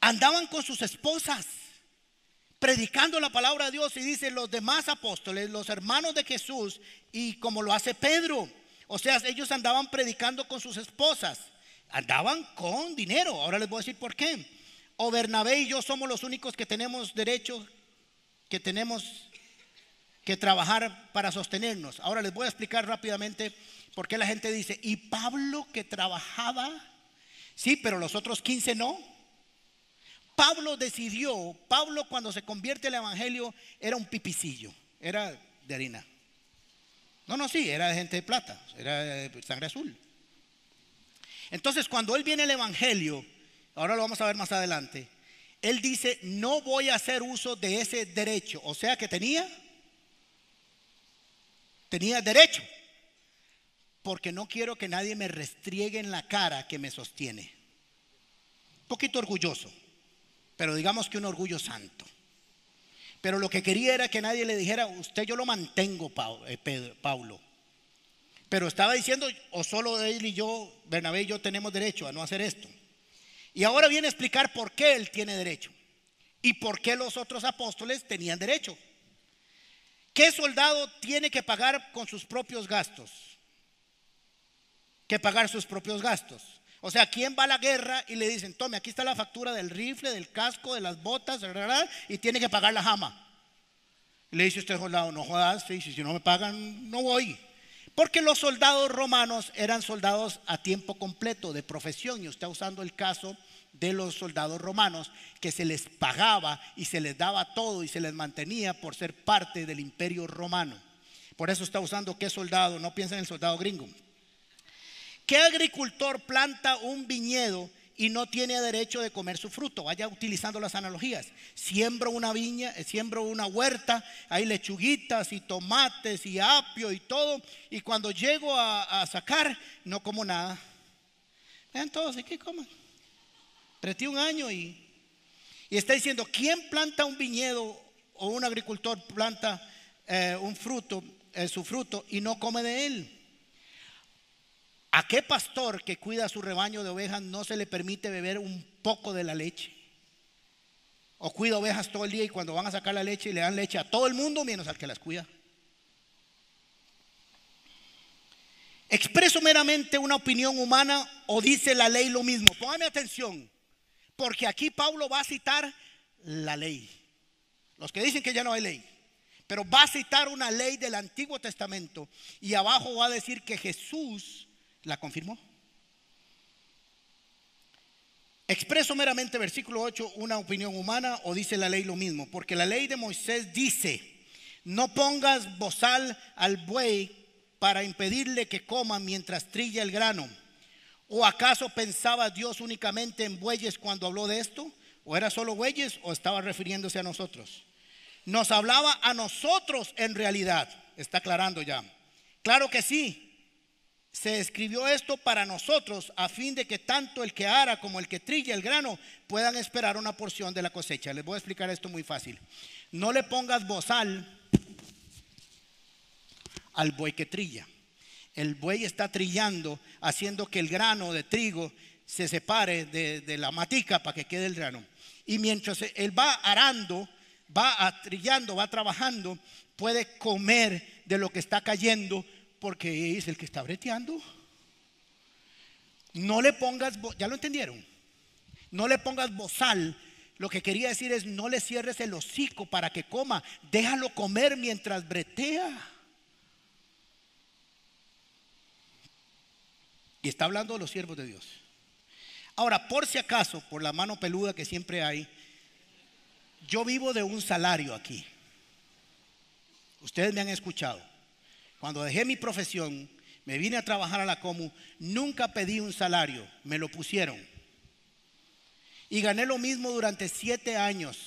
Andaban con sus esposas predicando la palabra de Dios y dice los demás apóstoles, los hermanos de Jesús y como lo hace Pedro. O sea, ellos andaban predicando con sus esposas, andaban con dinero. Ahora les voy a decir por qué. O Bernabé y yo somos los únicos que tenemos derecho, que tenemos que trabajar para sostenernos. Ahora les voy a explicar rápidamente por qué la gente dice, ¿y Pablo que trabajaba? Sí, pero los otros 15 no. Pablo decidió, Pablo cuando se convierte al Evangelio era un pipicillo, era de harina. No, no, sí, era de gente de plata, era de sangre azul. Entonces cuando él viene al Evangelio, ahora lo vamos a ver más adelante, él dice, no voy a hacer uso de ese derecho. O sea que tenía, tenía derecho, porque no quiero que nadie me restriegue en la cara que me sostiene. Un poquito orgulloso pero digamos que un orgullo santo. Pero lo que quería era que nadie le dijera, usted yo lo mantengo, eh, Paulo. Pero estaba diciendo, o solo él y yo, Bernabé y yo tenemos derecho a no hacer esto. Y ahora viene a explicar por qué él tiene derecho y por qué los otros apóstoles tenían derecho. ¿Qué soldado tiene que pagar con sus propios gastos? Que pagar sus propios gastos. O sea, ¿quién va a la guerra y le dicen, tome, aquí está la factura del rifle, del casco, de las botas, y tiene que pagar la jama? Le dice usted, soldado, no jodas, si no me pagan, no voy. Porque los soldados romanos eran soldados a tiempo completo de profesión y usted usando el caso de los soldados romanos que se les pagaba y se les daba todo y se les mantenía por ser parte del imperio romano. Por eso está usando qué soldado, no piensa en el soldado gringo. ¿Qué agricultor planta un viñedo y no tiene derecho de comer su fruto. Vaya utilizando las analogías. Siembro una viña, eh, siembro una huerta, hay lechuguitas y tomates y apio y todo. Y cuando llego a, sacar, no como nada. Vean todos, ¿y qué coman? Pretí un año y, y está diciendo, ¿quién planta un viñedo o un agricultor planta eh, un fruto, eh, su fruto y no come de él? ¿A qué pastor que cuida su rebaño de ovejas no se le permite beber un poco de la leche? O cuida ovejas todo el día y cuando van a sacar la leche le dan leche a todo el mundo menos al que las cuida. ¿Expreso meramente una opinión humana o dice la ley lo mismo? Póngame atención, porque aquí Pablo va a citar la ley. Los que dicen que ya no hay ley. Pero va a citar una ley del Antiguo Testamento y abajo va a decir que Jesús la confirmó. Expreso meramente versículo 8 una opinión humana o dice la ley lo mismo, porque la ley de Moisés dice, no pongas bozal al buey para impedirle que coma mientras trilla el grano. ¿O acaso pensaba Dios únicamente en bueyes cuando habló de esto? ¿O era solo bueyes o estaba refiriéndose a nosotros? Nos hablaba a nosotros en realidad, está aclarando ya. Claro que sí, se escribió esto para nosotros a fin de que tanto el que ara como el que trilla el grano puedan esperar una porción de la cosecha. Les voy a explicar esto muy fácil. No le pongas bozal al buey que trilla. El buey está trillando, haciendo que el grano de trigo se separe de, la matica para que quede el grano. Y mientras él va arando, va trillando, va trabajando, puede comer de lo que está cayendo porque es el que está breteando. No le pongas, ya lo entendieron, no le pongas bozal. Lo que quería decir es no le cierres el hocico para que coma, déjalo comer mientras bretea. Y está hablando de los siervos de Dios. Ahora, por si acaso, por la mano peluda que siempre hay, yo vivo de un salario aquí. Ustedes me han escuchado. Cuando dejé mi profesión, me vine a trabajar a la Comu, nunca pedí un salario, me lo pusieron. Y gané lo mismo durante siete años.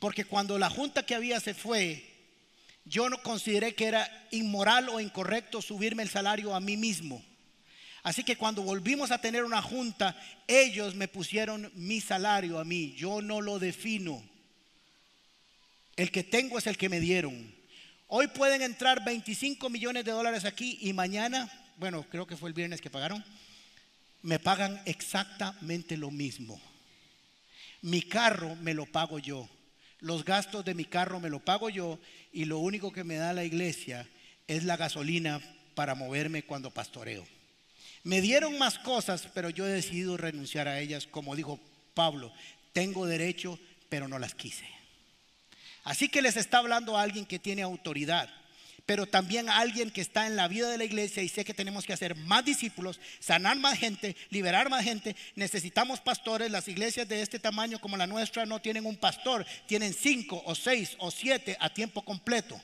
Porque cuando la junta que había se fue, yo no consideré que era inmoral o incorrecto subirme el salario a mí mismo. Así que cuando volvimos a tener una junta, ellos me pusieron mi salario a mí. Yo no lo defino. El que tengo es el que me dieron. Hoy pueden entrar 25 millones de dólares aquí y mañana, bueno, creo que fue el viernes que pagaron, me pagan exactamente lo mismo. Mi carro me lo pago yo. Los gastos de mi carro me lo pago yo y lo único que me da la iglesia es la gasolina para moverme cuando pastoreo. Me dieron más cosas, pero yo he decidido renunciar a ellas, como dijo Pablo, tengo derecho, pero no las quise. Así que les está hablando a alguien que tiene autoridad, pero también a alguien que está en la vida de la iglesia y sé que tenemos que hacer más discípulos, sanar más gente, liberar más gente. Necesitamos pastores. Las iglesias de este tamaño como la nuestra no tienen un pastor, tienen cinco o seis o siete a tiempo completo.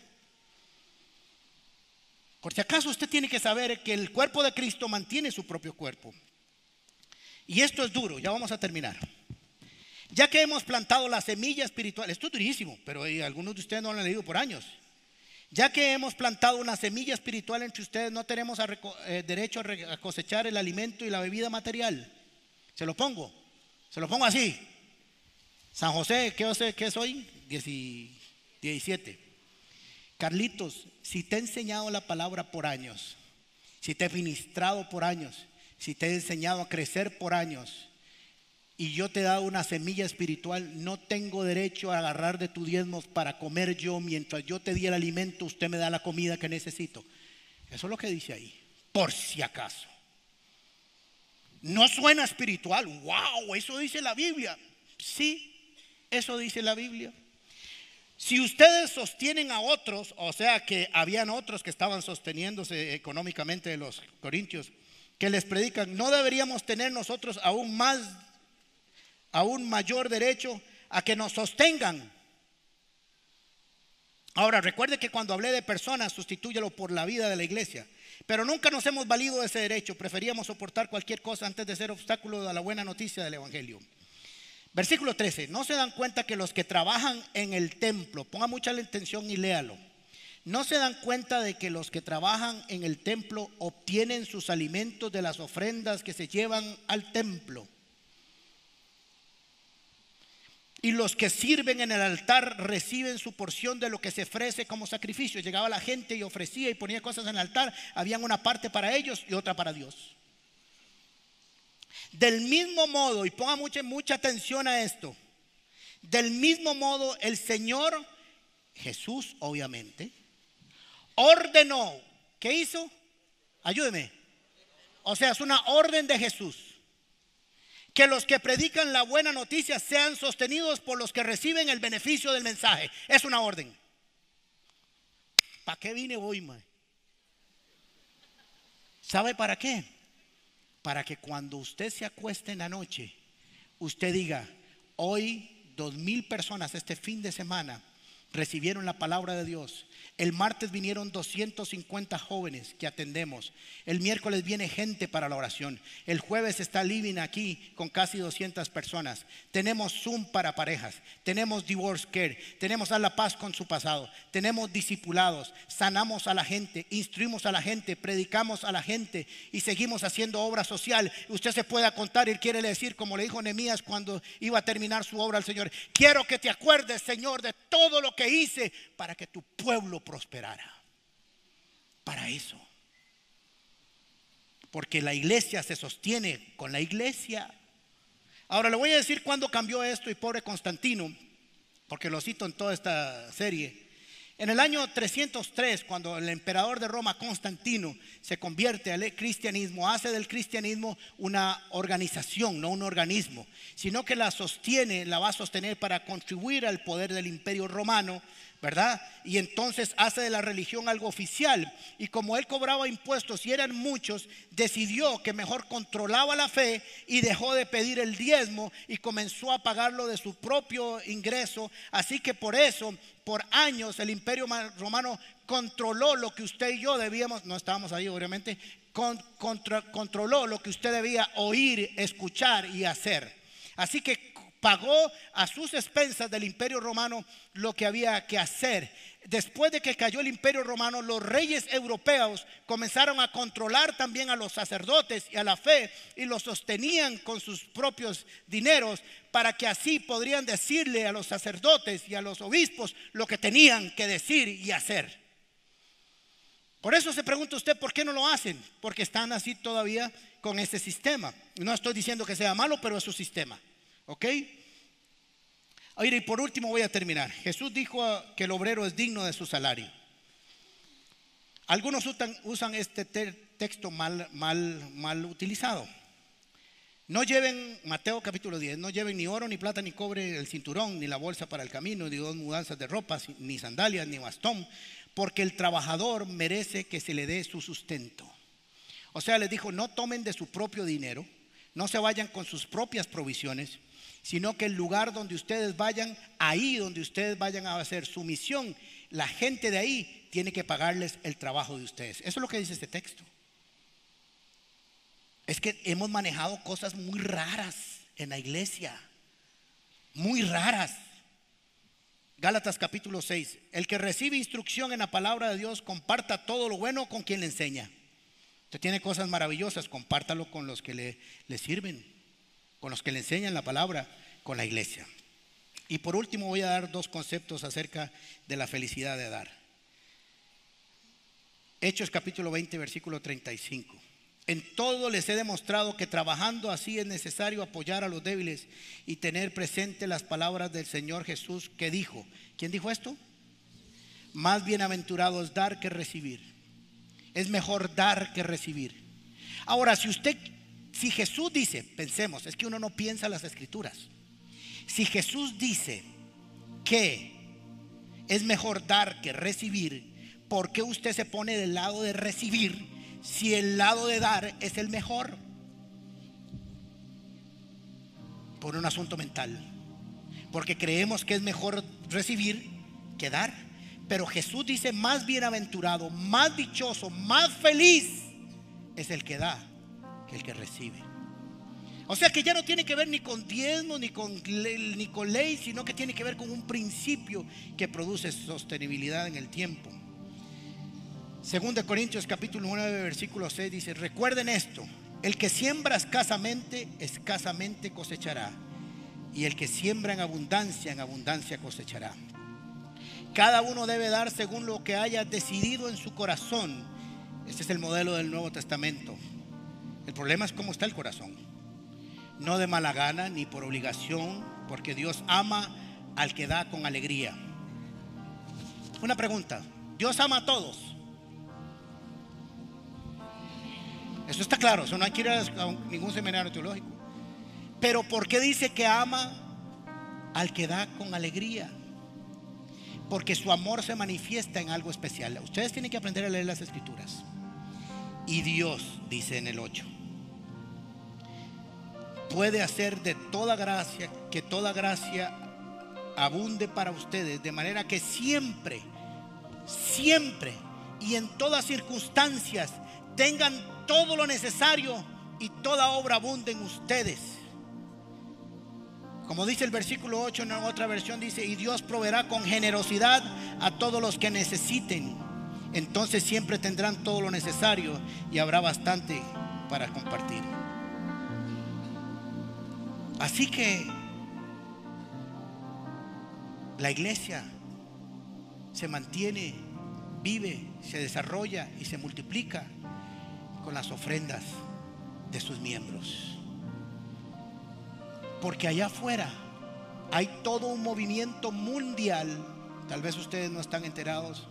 Por si acaso usted tiene que saber que el cuerpo de Cristo mantiene su propio cuerpo. Y esto es duro, ya vamos a terminar. Ya que hemos plantado la semilla espiritual, esto es durísimo, pero algunos de ustedes no lo han leído por años. Ya que hemos plantado una semilla espiritual entre ustedes, no tenemos eh, derecho a, cosechar el alimento y la bebida material. Se lo pongo, se lo pongo así. San José, ¿qué, qué soy? 17. Carlitos, si te he enseñado la palabra por años, si te he ministrado por años, si te he enseñado a crecer por años, y yo te he dado una semilla espiritual, no tengo derecho a agarrar de tus diezmos para comer yo. Mientras yo te di el alimento, usted me da la comida que necesito. Eso es lo que dice ahí, por si acaso. No suena espiritual, wow, eso dice la Biblia. Sí, eso dice la Biblia. Si ustedes sostienen a otros, o sea que habían otros que estaban sosteniéndose económicamente de los corintios, que les predican, no deberíamos tener nosotros aún más, aún mayor derecho a que nos sostengan. Ahora, recuerde que cuando hablé de personas, sustitúyelo por la vida de la iglesia. Pero nunca nos hemos valido de ese derecho. Preferíamos soportar cualquier cosa antes de ser obstáculo a la buena noticia del Evangelio. Versículo 13. No se dan cuenta que los que trabajan en el templo, ponga mucha atención y léalo. No se dan cuenta de que los que trabajan en el templo obtienen sus alimentos de las ofrendas que se llevan al templo. Y los que sirven en el altar reciben su porción de lo que se ofrece como sacrificio. Llegaba la gente y ofrecía y ponía cosas en el altar. Habían una parte para ellos y otra para Dios. Del mismo modo, y ponga mucha, mucha atención a esto, del mismo modo el Señor, Jesús obviamente, ordenó, ¿qué hizo? Ayúdeme. O sea, es una orden de Jesús que los que predican la buena noticia sean sostenidos por los que reciben el beneficio del mensaje. Es una orden. ¿Para qué vine hoy? ¿Sabe para qué? Para que cuando usted se acueste en la noche, usted diga, hoy dos mil personas este fin de semana recibieron la palabra de Dios el martes vinieron 250 jóvenes que atendemos. El miércoles viene gente para la oración. El jueves está Living aquí con casi 200 personas. Tenemos Zoom para parejas. Tenemos Divorce Care. Tenemos a la paz con su pasado. Tenemos discipulados. Sanamos a la gente. Instruimos a la gente. Predicamos a la gente. Y seguimos haciendo obra social. Usted se pueda contar y quiere decir, como le dijo Nehemías cuando iba a terminar su obra al Señor. Quiero que te acuerdes, Señor, de todo lo que hice para que tu pueblo prosperara. Para eso. Porque la iglesia se sostiene con la iglesia. Ahora le voy a decir cuándo cambió esto y pobre Constantino, porque lo cito en toda esta serie. En el año 303, cuando el emperador de Roma, Constantino, se convierte al cristianismo, hace del cristianismo una organización, no un organismo, sino que la sostiene, la va a sostener para contribuir al poder del imperio romano, ¿verdad? Y entonces hace de la religión algo oficial. Y como él cobraba impuestos y eran muchos, decidió que mejor controlaba la fe y dejó de pedir el diezmo y comenzó a pagarlo de su propio ingreso. Así que por eso, por años, el imperio romano controló lo que usted y yo debíamos, no estábamos ahí obviamente, controló lo que usted debía oír, escuchar y hacer. Así que pagó a sus expensas del imperio romano lo que había que hacer. Después de que cayó el imperio romano, los reyes europeos comenzaron a controlar también a los sacerdotes y a la fe y los sostenían con sus propios dineros para que así podrían decirle a los sacerdotes y a los obispos lo que tenían que decir y hacer. Por eso se pregunta usted por qué no lo hacen, porque están así todavía con ese sistema. No estoy diciendo que sea malo, pero es su sistema. ¿Ok? Oye, y por último voy a terminar. Jesús dijo que el obrero es digno de su salario. Algunos usan, este texto mal, mal, mal utilizado. No lleven, Mateo capítulo 10, no lleven ni oro, ni plata, ni cobre, el cinturón, ni la bolsa para el camino, ni dos mudanzas de ropa, ni sandalias, ni bastón, porque el trabajador merece que se le dé su sustento. O sea, les dijo, no tomen de su propio dinero, no se vayan con sus propias provisiones, sino que el lugar donde ustedes vayan, ahí donde ustedes vayan a hacer su misión, la gente de ahí tiene que pagarles el trabajo de ustedes. Eso es lo que dice este texto. Es que hemos manejado cosas muy raras en la iglesia, muy raras. Gálatas capítulo 6, el que recibe instrucción en la palabra de Dios, comparta todo lo bueno con quien le enseña. Usted tiene cosas maravillosas, compártalo con los que le, le sirven con los que le enseñan la palabra, con la iglesia. Y por último voy a dar dos conceptos acerca de la felicidad de dar. Hechos capítulo 20, versículo 35. En todo les he demostrado que trabajando así es necesario apoyar a los débiles y tener presente las palabras del Señor Jesús que dijo. ¿Quién dijo esto? Más bienaventurado es dar que recibir. Es mejor dar que recibir. Ahora, si usted si Jesús dice, pensemos, es que uno no piensa las escrituras. Si Jesús dice que es mejor dar que recibir, ¿por qué usted se pone del lado de recibir si el lado de dar es el mejor? Por un asunto mental. Porque creemos que es mejor recibir que dar. Pero Jesús dice, más bienaventurado, más dichoso, más feliz es el que da el que recibe. O sea que ya no tiene que ver ni con diezmo, ni con, ni con ley, sino que tiene que ver con un principio que produce sostenibilidad en el tiempo. Según de Corintios capítulo 9 versículo 6 dice, recuerden esto, el que siembra escasamente, escasamente cosechará. Y el que siembra en abundancia, en abundancia cosechará. Cada uno debe dar según lo que haya decidido en su corazón. Este es el modelo del Nuevo Testamento. El problema es cómo está el corazón. No de mala gana ni por obligación, porque Dios ama al que da con alegría. Una pregunta. Dios ama a todos. Eso está claro, eso no hay que ir a ningún seminario teológico. Pero ¿por qué dice que ama al que da con alegría? porque su amor se manifiesta en algo especial. Ustedes tienen que aprender a leer las escrituras. Y Dios, dice en el 8, puede hacer de toda gracia, que toda gracia abunde para ustedes, de manera que siempre, siempre y en todas circunstancias tengan todo lo necesario y toda obra abunde en ustedes como dice el versículo 8 en otra versión, dice, y Dios proveerá con generosidad a todos los que necesiten. Entonces siempre tendrán todo lo necesario y habrá bastante para compartir. Así que la iglesia se mantiene, vive, se desarrolla y se multiplica con las ofrendas de sus miembros. Porque allá afuera hay todo un movimiento mundial, tal vez ustedes no están enterados,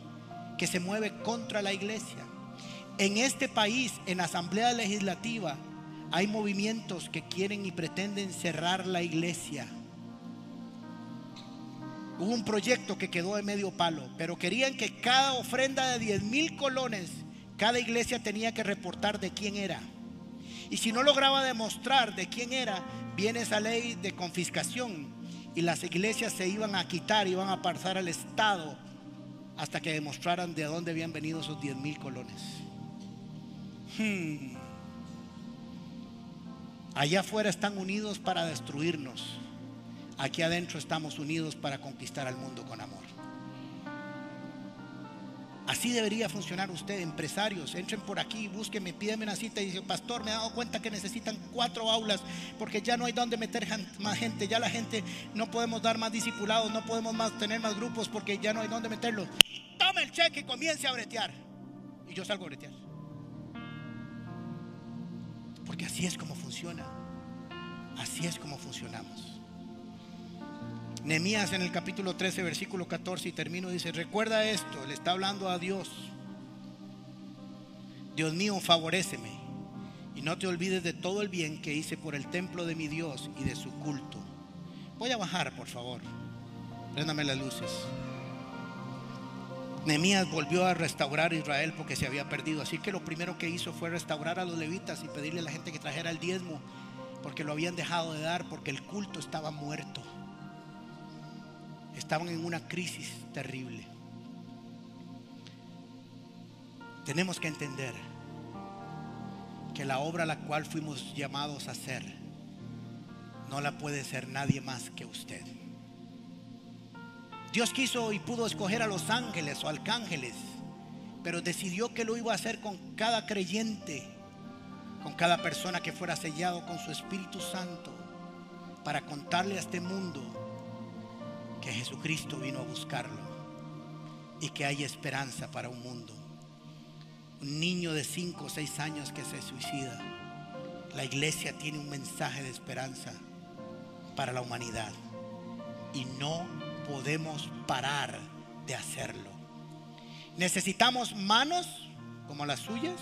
que se mueve contra la iglesia. En este país, en asamblea legislativa, hay movimientos que quieren y pretenden cerrar la iglesia. Hubo un proyecto que quedó de medio palo, pero querían que cada ofrenda de 10 mil colones, cada iglesia tenía que reportar de quién era. Y si no lograba demostrar de quién era, viene esa ley de confiscación y las iglesias se iban a quitar, iban a pasar al Estado hasta que demostraran de dónde habían venido esos 10 mil colones. Hmm. Allá afuera están unidos para destruirnos. Aquí adentro estamos unidos para conquistar al mundo con amor. Así debería funcionar usted, empresarios. Entren por aquí, búsquenme, pídenme una cita y dicen, pastor, me he dado cuenta que necesitan cuatro aulas porque ya no hay donde meter más gente. Ya la gente no podemos dar más discipulados, no podemos más tener más grupos porque ya no hay donde meterlos. Tome el cheque y comience a bretear. Y yo salgo a bretear. Porque así es como funciona. Así es como funcionamos. Nehemías en el capítulo 13, versículo 14 y termino, dice, recuerda esto, le está hablando a Dios. Dios mío, favoréceme y no te olvides de todo el bien que hice por el templo de mi Dios y de su culto. Voy a bajar, por favor. Préndame las luces. Nehemías volvió a restaurar Israel porque se había perdido. Así que lo primero que hizo fue restaurar a los levitas y pedirle a la gente que trajera el diezmo porque lo habían dejado de dar porque el culto estaba muerto estaban en una crisis terrible. Tenemos que entender que la obra a la cual fuimos llamados a hacer no la puede ser nadie más que usted. Dios quiso y pudo escoger a los ángeles o arcángeles, pero decidió que lo iba a hacer con cada creyente, con cada persona que fuera sellado con su Espíritu Santo, para contarle a este mundo que Jesucristo vino a buscarlo y que hay esperanza para un mundo. Un niño de 5 o 6 años que se suicida. La iglesia tiene un mensaje de esperanza para la humanidad y no podemos parar de hacerlo. Necesitamos manos como las suyas.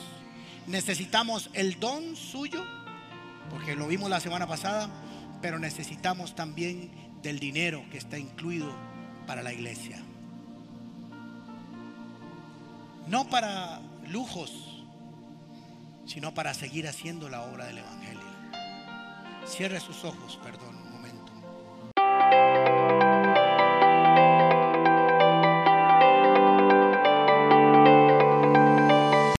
Necesitamos el don suyo, porque lo vimos la semana pasada, pero necesitamos también del dinero que está incluido para la iglesia. No para lujos, sino para seguir haciendo la obra del Evangelio. Cierre sus ojos, perdón.